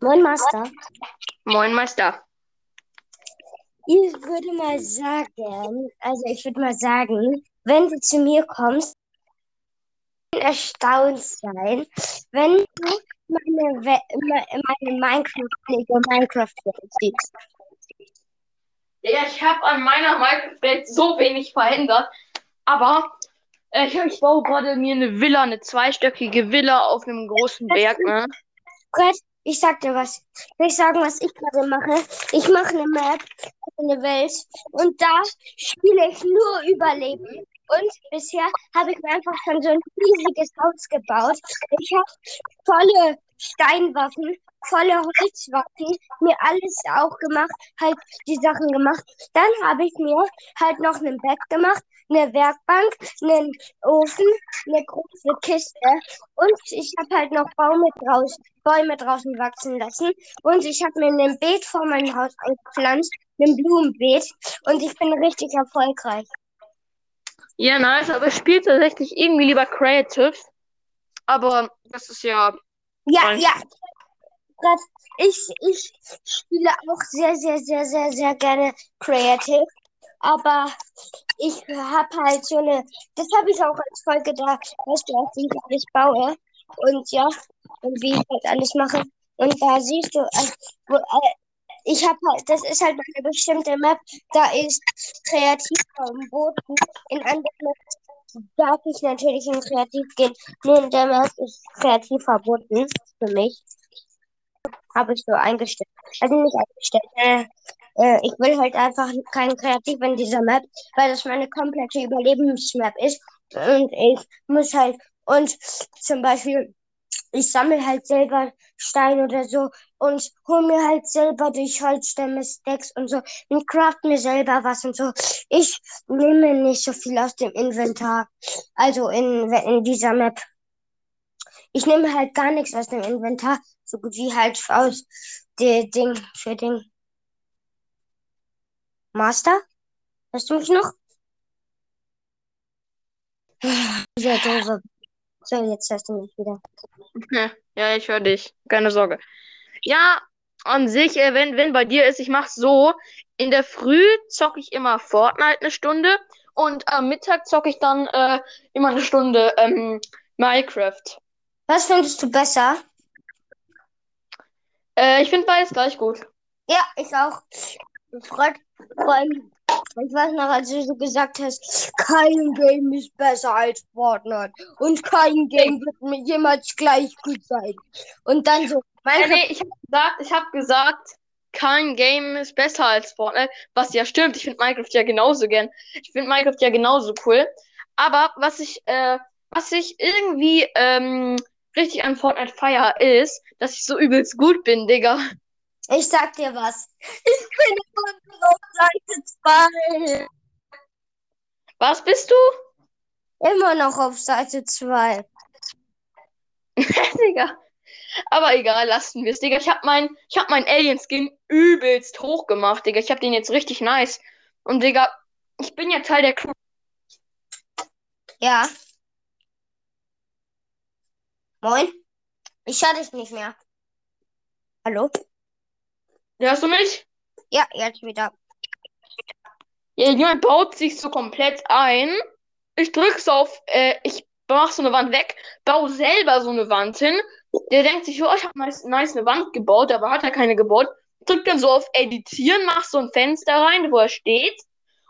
Moin Master. Moin Meister. Ich würde mal sagen, also ich würde mal sagen, wenn du zu mir kommst, erstaunt sein, wenn du meine, We me- meine Minecraft Minecraft siehst. Ja, ich habe an meiner Minecraft-Welt so wenig verändert. Aber äh, ich, ich baue gerade mir eine Villa, eine zweistöckige Villa auf einem großen Berg. Ne? Ich sag dir was. Ich sagen, was ich gerade mache? Ich mache eine Map, eine Welt und da spiele ich nur Überleben. Und bisher habe ich mir einfach schon so ein riesiges Haus gebaut. Ich habe volle Steinwaffen, volle Holzwaffen, mir alles auch gemacht, halt die Sachen gemacht. Dann habe ich mir halt noch ein Bett gemacht, eine Werkbank, einen Ofen, eine große Kiste und ich habe halt noch Bäume draußen, Bäume draußen wachsen lassen. Und ich habe mir ein Beet vor meinem Haus eingepflanzt, ein Blumenbeet. Und ich bin richtig erfolgreich. Ja, nice, aber ich spiele tatsächlich irgendwie lieber Creative. Aber das ist ja. Ja, ja. Ich, ich spiele auch sehr, sehr, sehr, sehr, sehr gerne Creative. Aber ich habe halt so eine, das habe ich auch als Folge da, weißt du, auch, wie ich alles baue. Und ja, und wie ich halt alles mache. Und da siehst du, äh, wo, äh, ich habe halt, das ist halt eine bestimmte Map, da ist kreativ verboten. In anderen Maps darf ich natürlich in kreativ gehen. Nur in der Map ist kreativ verboten für mich. Habe ich so eingestellt. Also nicht eingestellt. Äh, äh, ich will halt einfach kein Kreativ in dieser Map, weil das meine komplette Überlebensmap ist. Und ich muss halt, und zum Beispiel, ich sammle halt selber Stein oder so und hole mir halt selber durch Holzstämme Stacks und so und craft mir selber was und so. Ich nehme nicht so viel aus dem Inventar, also in, in dieser Map. Ich nehme halt gar nichts aus dem Inventar, so gut wie halt aus dem Ding für Ding. Master? Hörst du mich noch? Dieser doofe. So, jetzt hörst du mich wieder. Ja, ja, ich höre dich. Keine Sorge. Ja, an sich, äh, wenn, wenn bei dir ist, ich mache so. In der Früh zocke ich immer Fortnite eine Stunde und am Mittag zocke ich dann äh, immer eine Stunde ähm, Minecraft. Was findest du besser? Äh, ich finde beides gleich gut. Ja, ich auch. Fred, vor allem, ich weiß noch, als du so gesagt hast, kein Game ist besser als Fortnite und kein Game wird mir jemals gleich gut sein. Und dann so, Minecraft, nee, ich habe gesagt, ich habe gesagt, kein Game ist besser als Fortnite, was ja stimmt. Ich finde Minecraft ja genauso gern. Ich finde Minecraft ja genauso cool. Aber was ich, äh, was ich irgendwie ähm, richtig an Fortnite feier, ist, dass ich so übelst gut bin, Digga. Ich sag dir was. Ich bin immer noch auf Seite 2. Was bist du? Immer noch auf Seite 2. Digga. Aber egal, lassen wir es, Digga. Ich hab mein, ich hab meinen Alien-Skin übelst hoch gemacht, Digga. Ich hab den jetzt richtig nice. Und Digga, ich bin ja Teil der Crew. Ja. Moin. Ich höre dich nicht mehr. Hallo? Hörst du mich? Ja, jetzt wieder. Ja, jemand baut sich so komplett ein. Ich drück so auf, äh, ich mach so eine Wand weg, baue selber so eine Wand hin. Der denkt sich, oh, ich habe nice, nice eine Wand gebaut, aber hat er keine gebaut. Drückt dann so auf Editieren, macht so ein Fenster rein, wo er steht.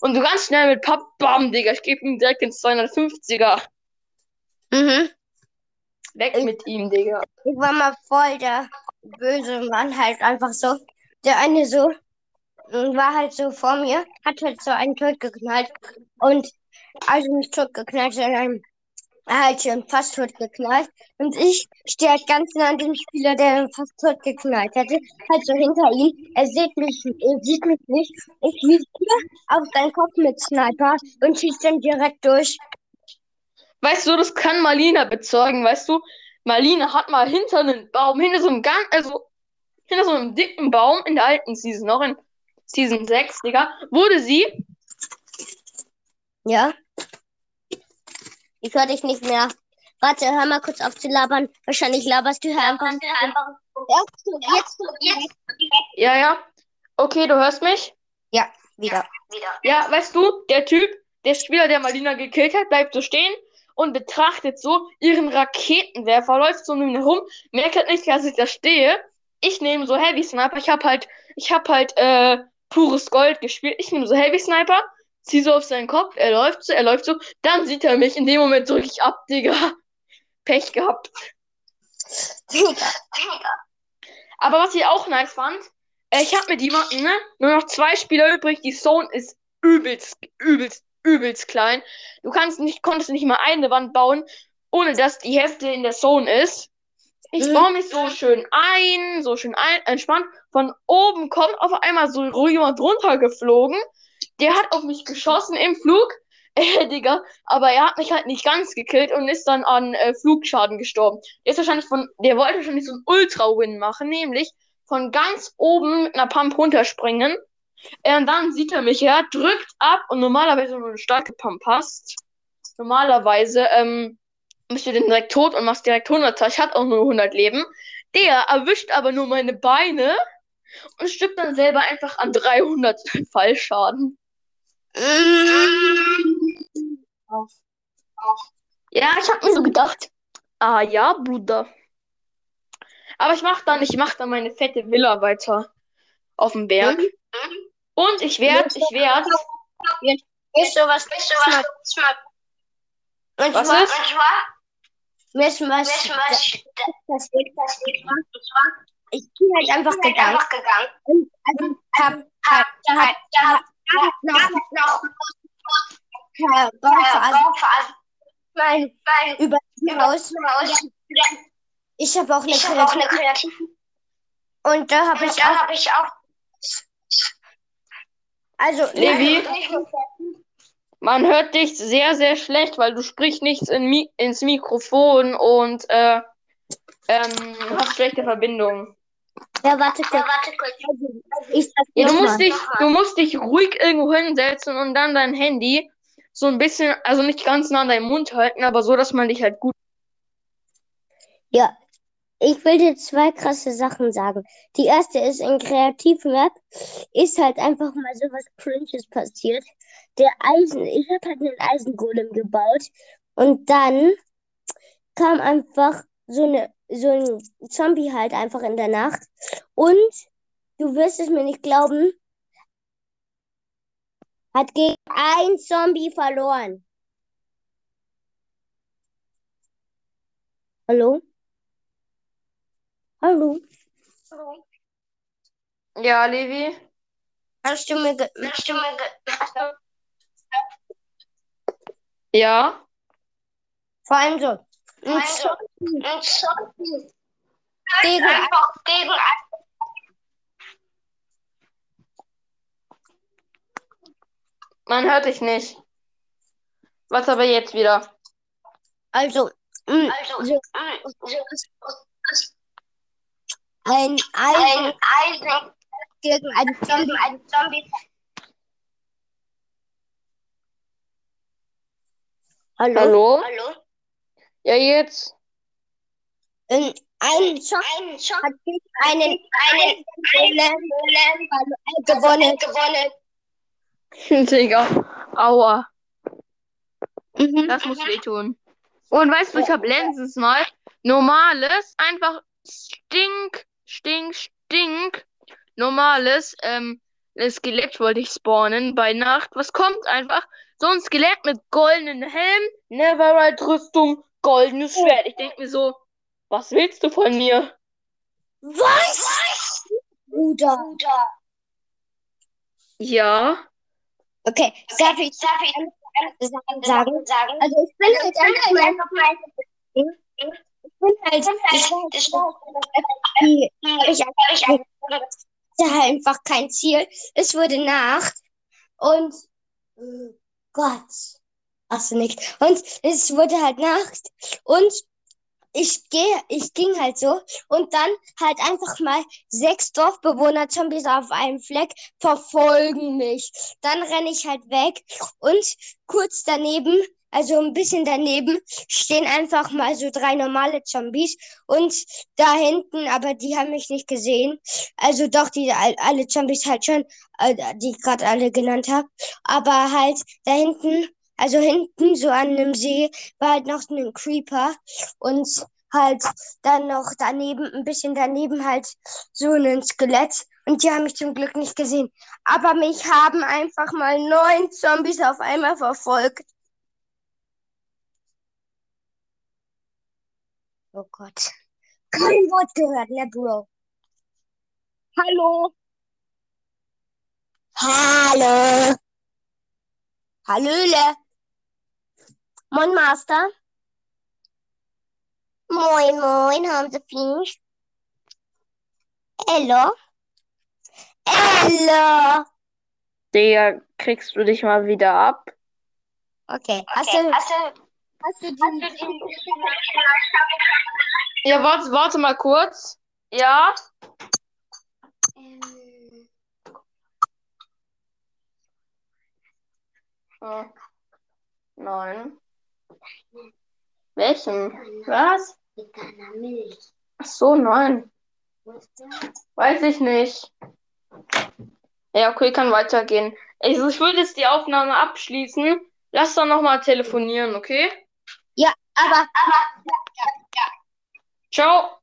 Und so ganz schnell mit Papp, bam, Digga, ich gebe ihm direkt ins 250er. Mhm. Weg Ich- mit ihm, Digga. Ich war mal voll der böse Mann, halt einfach so. Der eine so mm, war halt so vor mir, hat halt so einen tot geknallt und also nicht tot geknallt, sondern er hat schon fast tot geknallt. Und ich stehe halt ganz nah an dem Spieler, der ihn fast tot geknallt hatte, halt so hinter ihm. Er sieht mich, er sieht mich nicht. Ich schieße auf seinen Kopf mit Sniper und schieße dann direkt durch. Weißt du, das kann Marlina bezeugen, weißt du? Marlina hat mal hinter einem Baum, hinter so einem ganz, also hinter so einem dicken Baum in der alten Season, noch in Season 6, Digga, wurde sie, Ja? Ich höre dich nicht mehr. Warte, hör mal kurz auf zu labern. Wahrscheinlich laberst du hör einfach. Jetzt, jetzt, Ja, ja. Okay, du hörst mich? wieder. Ja, weißt du, der Typ, der Spieler, der Malina gekillt hat, bleibt so stehen und betrachtet so ihren Raketenwerfer, läuft so um ihn herum, merkt halt nicht, dass ich da stehe. Ich nehme so Heavy Sniper, ich hab halt, ich hab halt, äh, pures Gold gespielt. Ich nehme so Heavy Sniper, zieh so auf seinen Kopf, er läuft so, er läuft so, dann sieht er mich, in dem Moment drücke ich ab, Digga. Pech gehabt. Aber was ich auch nice fand, äh, ich habe mit jemandem, ne, nur noch zwei Spieler übrig, die Zone ist übelst, übelst, übelst klein. Du kannst nicht, konntest nicht mal eine Wand bauen, ohne dass die Hälfte in der Zone ist. Ich Mhm. baue mich so schön ein, so schön ein, entspannt. Von oben kommt auf einmal so jemand runtergeflogen. Der hat auf mich geschossen im Flug. Äh, Digga, aber er hat mich halt nicht ganz gekillt und ist dann an äh, Flugschaden gestorben. Der ist wahrscheinlich von, der wollte wahrscheinlich so einen Ultra-Win machen, nämlich von ganz oben mit einer Pump runterspringen. Äh, und dann sieht er mich, er drückt ab und normalerweise, wenn du eine starke Pump hast, normalerweise ähm, bist du dann direkt tot und machst direkt 100. Ich hatte auch nur 100 Leben. Der erwischt aber nur meine Beine und stirbt dann selber einfach an 300 Fallschaden. Ja, ich habe mir so gedacht, ah ja, Bruder. Aber ich mach dann, ich mach dann meine fette Villa weiter auf dem Berg. Und ich werde, ich werde, Weißt du, was, weißt du, was, Was ist? Weißt du, was, das ich bin halt einfach gegangen. Und also, hab, hab, hab, hab, hab noch, noch, hab, also, mein, über hinaus, ich habe auch eine Kreative. Und da habe ich auch, ich auch. also, Levi? Man hört dich sehr, sehr schlecht, weil du sprichst nichts in Mi ins Mikrofon und äh, ähm, hast schlechte Verbindung. ja, warte Ja, kurz. warte kurz. Ich sag Ja, du musst dich, du musst dich ruhig irgendwo hinsetzen und dann dein Handy so ein bisschen, also nicht ganz nah an deinen Mund halten, aber so, dass man dich halt gut. Ja, ich will dir zwei krasse Sachen sagen. Die erste ist, in Kreativmap ist halt einfach mal so was Cringes passiert. Der Eisen, ich habe halt einen Eisengolem gebaut und dann kam einfach so eine, so ein Zombie halt einfach in der Nacht und du wirst es mir nicht glauben, hat gegen ein Zombie verloren. Hallo? Hallo? Ja, Levi? Hast du mir ge Hast du mir ge- Ja? vor allem so ein Also, Zombie ein Zombie gegen ein einfach gegen Man hört dich nicht. Was aber jetzt wieder? also mm, Also, so mm, so ein Eisen ein Eisen gegen einen gegen Zombie. einen Zombie. Hallo? Hallo? Hallo? Ja, jetzt? Ein, ein Zombie Ein Zombie hat gegen einen einen Golem Golem gewonnen. gewonnen. Digga. Aua. Mhm. Das muss wehtun. Und weißt du, ich habe letztens mal normales, einfach stink, stink, stink, normales, ähm, Skelett wollte ich spawnen bei Nacht. Was kommt einfach? So ein Skelett mit goldenen Helm, Neverite Rüstung, goldenes Schwert. Ich denke mir so, was willst du von mir? Was? Bruder. Ja. Okay, darf ich Darf ich sagen? sagen? Also ich bin halt einfach mal, ich halt, ich hatte halt einfach kein Ziel. Es wurde Nacht und oh Gott, hast du nicht. Und es wurde halt Nacht und ich gehe, ich ging halt so und dann halt einfach mal sechs Dorfbewohner Zombies auf einem Fleck verfolgen mich. Dann renne ich halt weg und kurz daneben, also ein bisschen daneben, stehen einfach mal so drei normale Zombies. Und da hinten, aber die haben mich nicht gesehen. Also doch, die all- alle Zombies halt schon, äh, die ich gerade alle genannt habe. Aber halt da hinten, also hinten, so an einem See, war halt noch ein Creeper. Und halt dann noch daneben, ein bisschen daneben halt so ein Skelett. Und die haben mich zum Glück nicht gesehen. Aber mich haben einfach mal neun Zombies auf einmal verfolgt. Oh Gott. Kein Wort gehört, ne, Bro? Hallo? Hallo? Hallöle? Moin, Master? Moin, moin, haben Sie Fisch? Hallo? Hallo? Digga, kriegst du dich mal wieder ab? Okay, hast Okay, du, hast du, hast du hast die, du den Ja, warte, warte mal kurz. Ja? ähm, Äh, Nein. Welchen? Was? mit deiner Milch? Ach so, nein. Weiß ich nicht. Ja, okay, kann weitergehen. Also, ich würde jetzt die Aufnahme abschließen. Lass doch nochmal telefonieren, okay? Aber Ciao.